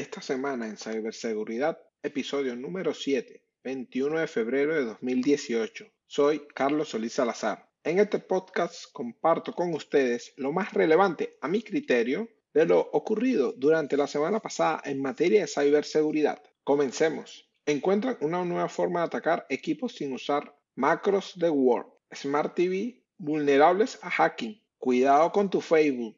Esta semana en Ciberseguridad, episodio número 7, 21 de febrero de 2018. Soy Carlos Solís Salazar. En este podcast comparto con ustedes lo más relevante a mi criterio de lo ocurrido durante la semana pasada en materia de ciberseguridad. Comencemos. Encuentran una nueva forma de atacar equipos sin usar macros de Word. Smart TV vulnerables a hacking. Cuidado con tu Facebook.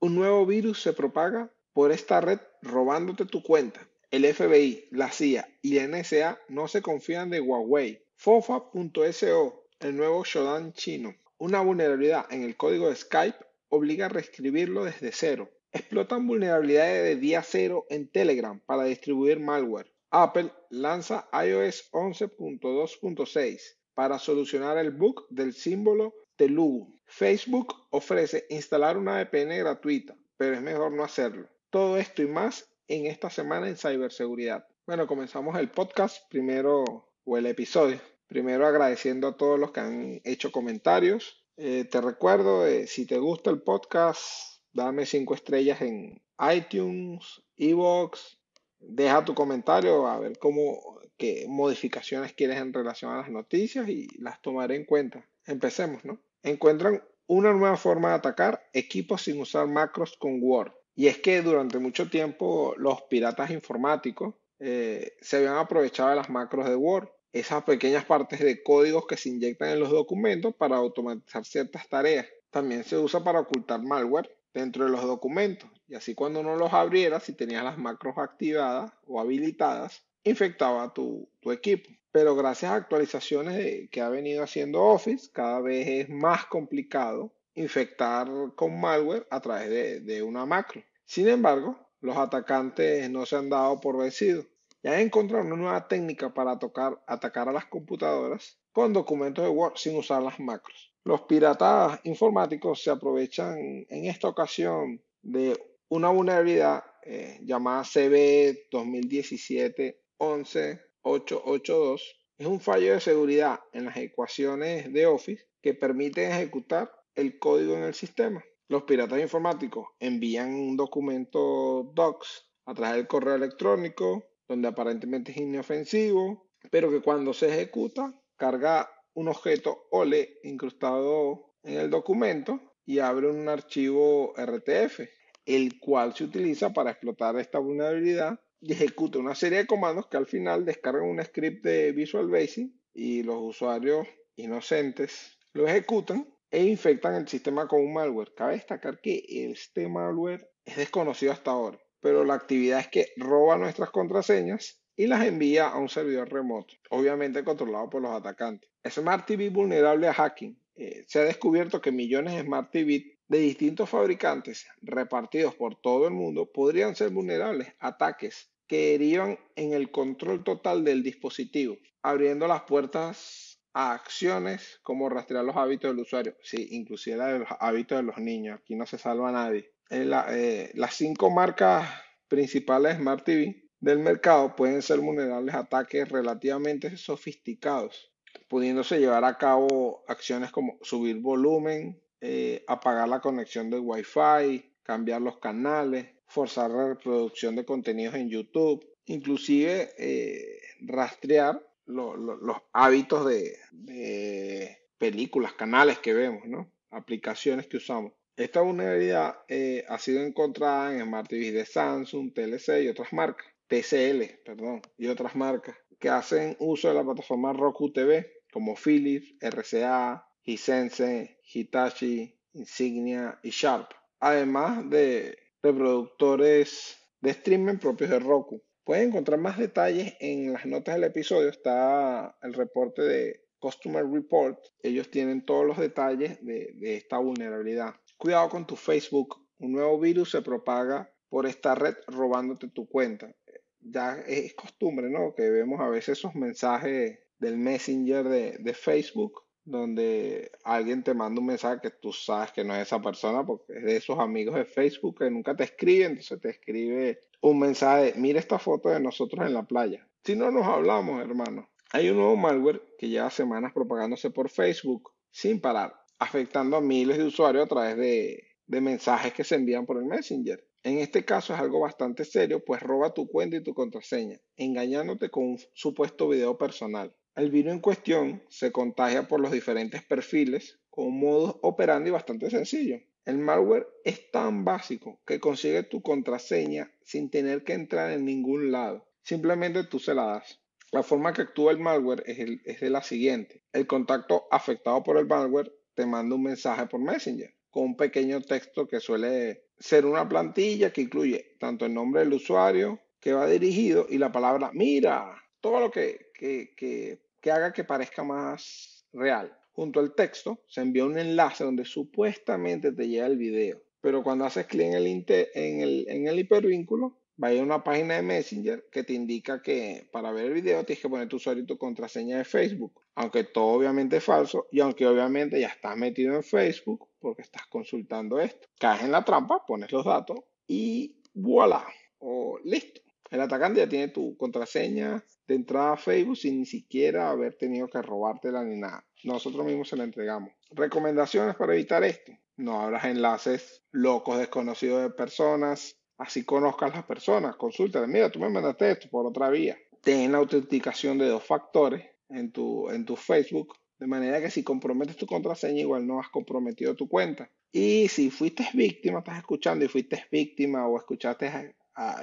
Un nuevo virus se propaga por esta red robándote tu cuenta. El FBI, la CIA y la NSA no se confían de Huawei. FOFA.so, el nuevo Shodan chino. Una vulnerabilidad en el código de Skype obliga a reescribirlo desde cero. Explotan vulnerabilidades de día cero en Telegram para distribuir malware. Apple lanza iOS 11.2.6 para solucionar el bug del símbolo Telugu. Facebook ofrece instalar una VPN gratuita, pero es mejor no hacerlo. Todo esto y más en esta semana en ciberseguridad. Bueno, comenzamos el podcast primero, o el episodio. Primero agradeciendo a todos los que han hecho comentarios. Eh, te recuerdo, eh, si te gusta el podcast, dame cinco estrellas en iTunes, Evox. Deja tu comentario a ver cómo, qué modificaciones quieres en relación a las noticias y las tomaré en cuenta. Empecemos, ¿no? Encuentran una nueva forma de atacar equipos sin usar macros con Word. Y es que durante mucho tiempo los piratas informáticos eh, se habían aprovechado de las macros de Word, esas pequeñas partes de códigos que se inyectan en los documentos para automatizar ciertas tareas. También se usa para ocultar malware dentro de los documentos y así cuando no los abrieras, si tenías las macros activadas o habilitadas, infectaba tu equipo. Pero gracias a actualizaciones que ha venido haciendo Office, cada vez es más complicado infectar con malware a través de, una macro. Sin embargo, los atacantes no se han dado por vencidos y han encontrado una nueva técnica para atacar a las computadoras con documentos de Word sin usar las macros. Los piratas informáticos se aprovechan en esta ocasión de una vulnerabilidad eh, llamada CB 2017-11882. Es un fallo de seguridad en las ecuaciones de Office que permite ejecutar el código en el sistema. Los piratas informáticos envían un documento docs a través del correo electrónico, donde aparentemente es inofensivo, pero que cuando se ejecuta carga un objeto OLE incrustado en el documento y abre un archivo RTF, el cual se utiliza para explotar esta vulnerabilidad y ejecuta una serie de comandos que al final descargan un script de Visual Basic y los usuarios inocentes lo ejecutan e infectan el sistema con un malware. Cabe destacar que este malware es desconocido hasta ahora, pero la actividad es que roba nuestras contraseñas y las envía a un servidor remoto, obviamente controlado por los atacantes. Smart TV vulnerable a hacking. Eh, se ha descubierto que millones de Smart TV de distintos fabricantes repartidos por todo el mundo podrían ser vulnerables a ataques que derivan en el control total del dispositivo, abriendo las puertas a acciones como rastrear los hábitos del usuario. Sí, inclusive de los hábitos de los niños. Aquí no se salva nadie. Eh, las cinco marcas principales Smart TV del mercado pueden ser vulnerables a ataques relativamente sofisticados, pudiéndose llevar a cabo acciones como subir volumen, eh, apagar la conexión del Wi-Fi, cambiar los canales, forzar la reproducción de contenidos en YouTube, inclusive eh, rastrear los hábitos de, películas, canales que vemos, ¿no? Aplicaciones que usamos. Esta vulnerabilidad eh, ha sido encontrada en Smart TV de Samsung, TLC y otras marcas, TCL, perdón, y otras marcas que hacen uso de la plataforma Roku TV, como Philips, RCA, Hisense, Hitachi, Insignia y Sharp, además de reproductores de streaming propios de Roku. Pueden encontrar más detalles en las notas del episodio. Está el reporte de Customer Report. Ellos tienen todos los detalles de, esta vulnerabilidad. Cuidado con tu Facebook. Un nuevo virus se propaga por esta red robándote tu cuenta. Ya es costumbre, ¿no? Que vemos a veces esos mensajes del Messenger de, Facebook donde alguien te manda un mensaje que tú sabes que no es esa persona porque es de esos amigos de Facebook que nunca te escriben, entonces te escribe un mensaje, mira esta foto de nosotros en la playa. Si no nos hablamos, hermano. Hay un nuevo malware que lleva semanas propagándose por Facebook sin parar, afectando a miles de usuarios a través de, de mensajes que se envían por el Messenger. En este caso es algo bastante serio, pues roba tu cuenta y tu contraseña, engañándote con un supuesto video personal. El virus en cuestión se contagia por los diferentes perfiles con un modo operandi bastante sencillo. El malware es tan básico que consigue tu contraseña sin tener que entrar en ningún lado. Simplemente tú se la das. La forma que actúa el malware es, es de la siguiente. El contacto afectado por el malware te manda un mensaje por Messenger con un pequeño texto que suele ser una plantilla que incluye tanto el nombre del usuario que va dirigido y la palabra mira, todo lo que, que, haga que parezca más real. Junto al texto se envía un enlace donde supuestamente te llega el video, pero cuando haces clic en el, en el, en el hipervínculo, va a ir una página de Messenger que te indica que para ver el video tienes que poner tu usuario y tu contraseña de Facebook, aunque todo obviamente es falso y aunque obviamente ya estás metido en Facebook, porque estás consultando esto. Caes en la trampa, pones los datos y voilà, o listo. El atacante ya tiene tu contraseña de entrada a Facebook sin ni siquiera haber tenido que robártela ni nada. Nosotros mismos se la entregamos. Recomendaciones para evitar esto. No abras enlaces locos desconocidos de personas. Así conozcas las personas. Consúltale. Mira, tú me mandaste esto por otra vía. Ten la autenticación de dos factores en tu, en tu Facebook de manera que si comprometes tu contraseña, igual no has comprometido tu cuenta. Y si fuiste víctima, estás escuchando y fuiste víctima o escuchaste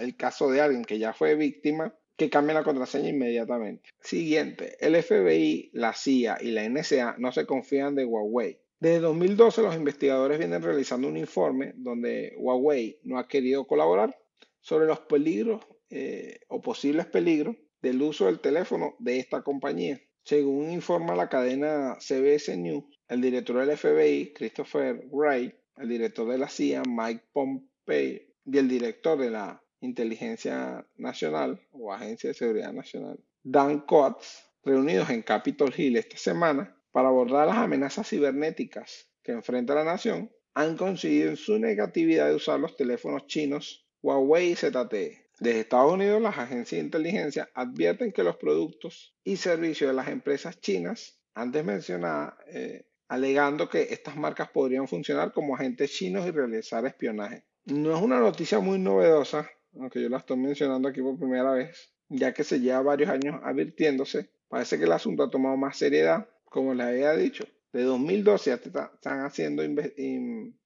el caso de alguien que ya fue víctima, que cambie la contraseña inmediatamente. Siguiente, el FBI, la CIA y la NSA no se confían de Huawei. Desde 2012 los investigadores vienen realizando un informe donde Huawei no ha querido colaborar sobre los peligros eh, o posibles peligros del uso del teléfono de esta compañía. Según informa la cadena CBS News, el director del FBI, Christopher Wray, el director de la CIA, Mike Pompeo, y el director de la Inteligencia Nacional o Agencia de Seguridad Nacional, Dan Coates, reunidos en Capitol Hill esta semana para abordar las amenazas cibernéticas que enfrenta la nación, han coincidido en su negatividad de usar los teléfonos chinos Huawei y ZTE desde Estados Unidos, las agencias de inteligencia advierten que los productos y servicios de las empresas chinas, antes mencionadas, eh, alegando que estas marcas podrían funcionar como agentes chinos y realizar espionaje. No es una noticia muy novedosa, aunque yo la estoy mencionando aquí por primera vez, ya que se lleva varios años advirtiéndose. Parece que el asunto ha tomado más seriedad, como les había dicho. De 2012 ya están haciendo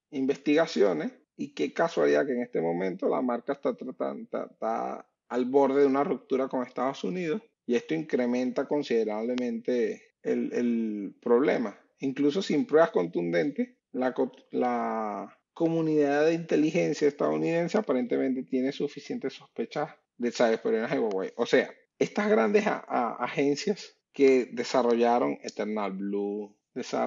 investigaciones y qué casualidad que en este momento la marca está, tratando, al borde de una ruptura con Estados Unidos y esto incrementa considerablemente el, problema. Incluso sin pruebas contundentes, la comunidad de inteligencia estadounidense aparentemente tiene suficientes sospechas de cyberespionaje de Huawei. O sea, estas grandes agencias que desarrollaron Eternal Blue,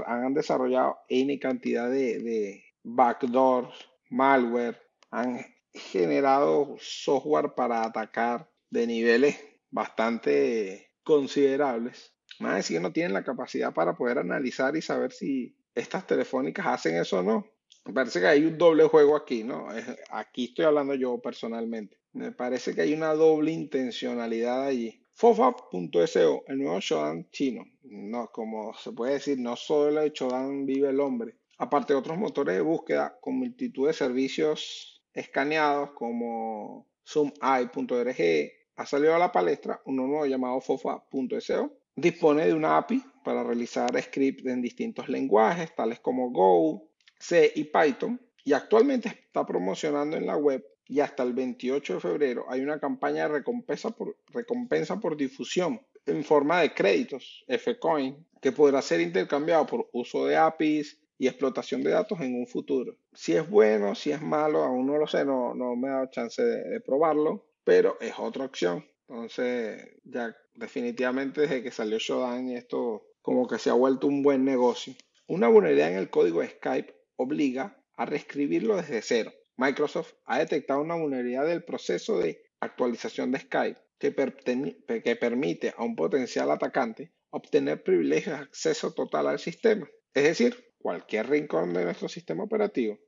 han desarrollado N cantidad de, de backdoors malware, han generado software para atacar de niveles bastante considerables. Más decir, no tienen la capacidad para poder analizar y saber si estas telefónicas hacen eso o no. Me parece que hay un doble juego aquí, ¿no? Aquí estoy hablando yo personalmente. Me parece que hay una doble intencionalidad allí. Fofa.so, el nuevo Shodan chino. No, como se puede decir, no solo el Shodan vive el hombre, aparte de otros motores de búsqueda con multitud de servicios escaneados como zoomeye.org, ha salido a la palestra uno nuevo llamado fofa.so. Dispone de una API para realizar scripts en distintos lenguajes, tales como Go, C y Python, y actualmente está promocionando en la web y hasta el 28 de febrero hay una campaña de recompensa por, recompensa por difusión en forma de créditos, Fcoin, que podrá ser intercambiado por uso de APIs, y explotación de datos en un futuro. Si es bueno, si es malo, aún no lo sé, no, no me ha dado chance de, probarlo, pero es otra opción. Entonces, ya definitivamente desde que salió Shodan, esto como que se ha vuelto un buen negocio. Una vulnerabilidad en el código de Skype obliga a reescribirlo desde cero. Microsoft ha detectado una vulnerabilidad del proceso de actualización de Skype que, que permite a un potencial atacante obtener privilegios de acceso total al sistema. Es decir, cualquier rincón de nuestro sistema operativo.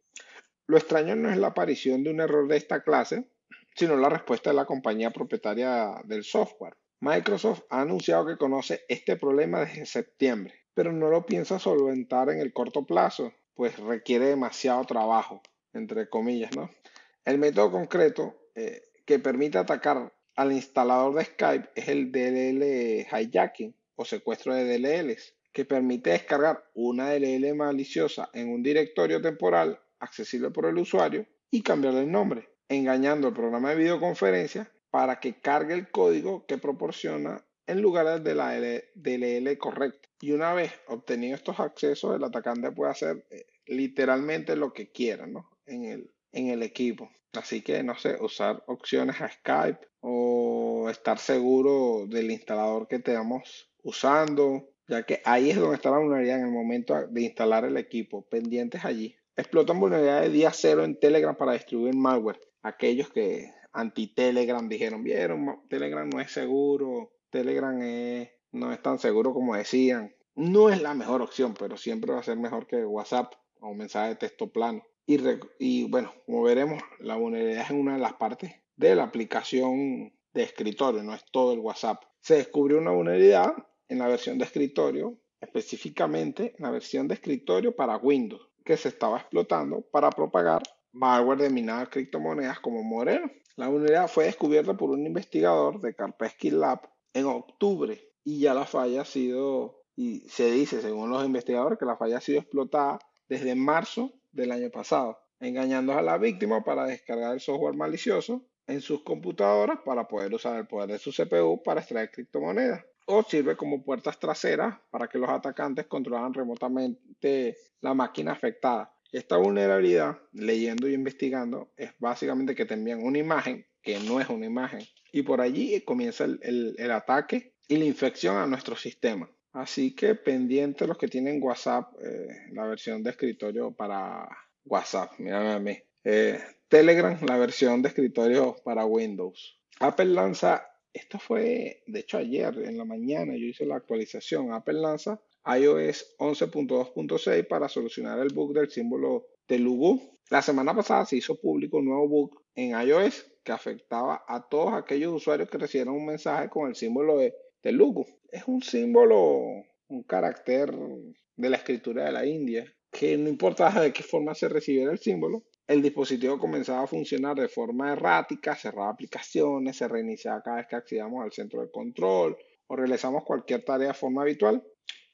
Lo extraño no es la aparición de un error de esta clase, sino la respuesta de la compañía propietaria del software. Microsoft ha anunciado que conoce este problema desde septiembre, pero no lo piensa solventar en el corto plazo, pues requiere demasiado trabajo, entre comillas, ¿no? El método concreto eh, que permite atacar al instalador de Skype es el DLL hijacking o secuestro de DLLs, que permite descargar una DLL maliciosa en un directorio temporal accesible por el usuario y cambiarle el nombre, engañando al programa de videoconferencia para que cargue el código que proporciona en lugar de la DLL correcta. Y una vez obtenido estos accesos, el atacante puede hacer eh, literalmente lo que quiera en, el, en el equipo. Así que, no sé, usar opciones a Skype o estar seguro del instalador que estamos usando, ya que ahí es donde está la vulnerabilidad en el momento de instalar el equipo, pendientes allí. Explotan vulnerabilidades de día cero en Telegram para distribuir malware. Aquellos que anti-Telegram dijeron, vieron, Telegram no es seguro, Telegram no es tan seguro como decían. No es la mejor opción, pero siempre va a ser mejor que WhatsApp o mensaje de texto plano. Y, bueno, como veremos, la vulnerabilidad es una de las partes de la aplicación de escritorio, no es todo el WhatsApp. Se descubrió una vulnerabilidad en la versión de escritorio, específicamente en la versión de escritorio para Windows, que se estaba explotando para propagar malware de minadas criptomonedas como Moreno. La vulnerabilidad fue descubierta por un investigador de Kaspersky Lab en octubre y ya la falla ha sido, y se dice según los investigadores que la falla ha sido explotada desde marzo del año pasado, engañando a la víctima para descargar el software malicioso en sus computadoras para poder usar el poder de su CPU para extraer criptomonedas. O sirve como puertas traseras para que los atacantes controlan remotamente la máquina afectada. Esta vulnerabilidad, leyendo y investigando, es básicamente que te envían una imagen que no es una imagen. Y por allí comienza el, ataque y la infección a nuestro sistema. Así que pendiente los que tienen WhatsApp, eh, la versión de escritorio para WhatsApp, mírame a mí. Eh, Telegram, la versión de escritorio para Windows. Apple lanza, esto fue de hecho ayer en la mañana, yo hice la actualización. Apple lanza iOS 11.2.6 para solucionar el bug del símbolo de Lugu. La semana pasada se hizo público un nuevo bug en iOS que afectaba a todos aquellos usuarios que recibieron un mensaje con el símbolo de, de. Es un símbolo, un carácter de la escritura de la India, que no importa de qué forma se recibiera el símbolo, el dispositivo comenzaba a funcionar de forma errática, cerraba aplicaciones, se reiniciaba cada vez que accedíamos al centro de control o realizamos cualquier tarea de forma habitual.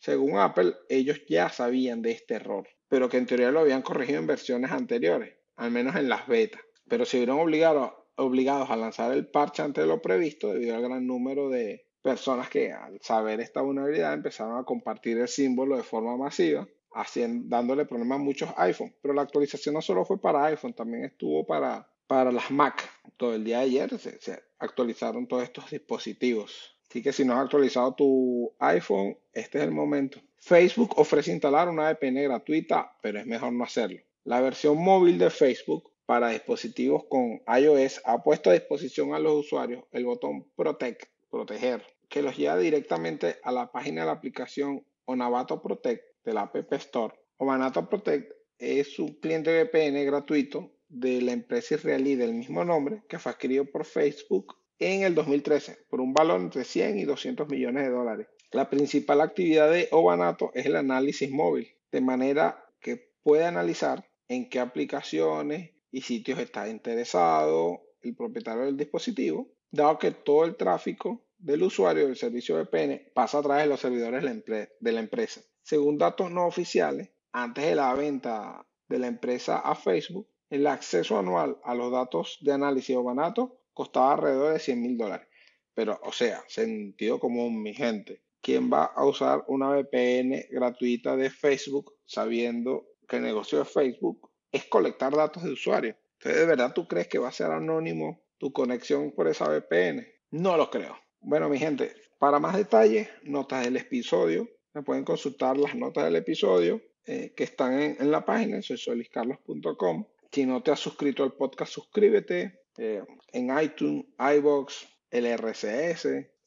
Según Apple, ellos ya sabían de este error, pero que en teoría lo habían corregido en versiones anteriores, al menos en las betas. Pero se vieron obligados, obligados a lanzar el parche antes de lo previsto debido al gran número de personas que al saber esta vulnerabilidad empezaron a compartir el símbolo de forma masiva haciendo, dándole problemas a muchos iPhone. Pero la actualización no solo fue para iPhone, también estuvo para, para las Mac. Todo el día de ayer se, actualizaron todos estos dispositivos. Así que si no has actualizado tu iPhone, este es el momento. Facebook ofrece instalar una VPN gratuita, pero es mejor no hacerlo. La versión móvil de Facebook para dispositivos con iOS ha puesto a disposición a los usuarios el botón Protect, proteger, que los lleva directamente a la página de la aplicación Onavato Protect de la App Store. Obanato Protect es un cliente VPN gratuito de la empresa israelí del mismo nombre que fue adquirido por Facebook en el 2013 por un valor entre 100 y 200 millones de dólares. La principal actividad de Obanato es el análisis móvil, de manera que puede analizar en qué aplicaciones y sitios está interesado el propietario del dispositivo, dado que todo el tráfico del usuario del servicio VPN pasa a través de los servidores de la empresa. Según datos no oficiales, antes de la venta de la empresa a Facebook, el acceso anual a los datos de análisis Obanato costaba alrededor de 100 mil dólares. Pero, o sea, sentido común, mi gente. ¿Quién va a usar una VPN gratuita de Facebook sabiendo que el negocio de Facebook es colectar datos de usuarios? Entonces, ¿de verdad tú crees que va a ser anónimo tu conexión por esa VPN? No lo creo. Bueno, mi gente, para más detalles, notas del episodio, me pueden consultar las notas del episodio eh, que están en, la página, soy soliscarlos.com. Si no te has suscrito al podcast, suscríbete eh, en iTunes, iBox, el.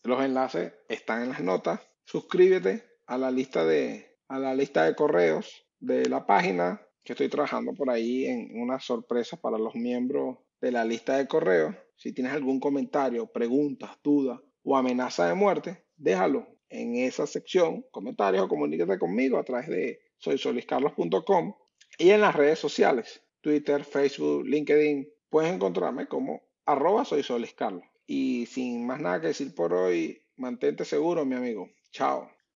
Los enlaces están en las notas. Suscríbete a la lista de, a la lista de correos de la página, que estoy trabajando por ahí en una sorpresa para los miembros de la lista de correos. Si tienes algún comentario, preguntas, dudas o amenaza de muerte, déjalo en esa sección, comentarios o comuníquete conmigo a través de soysoliscarlos.com y en las redes sociales, Twitter, Facebook, LinkedIn, Puedes encontrarme como arroba soy Solis Carlos. Y sin más nada que decir por hoy, mantente seguro, mi amigo. Chao.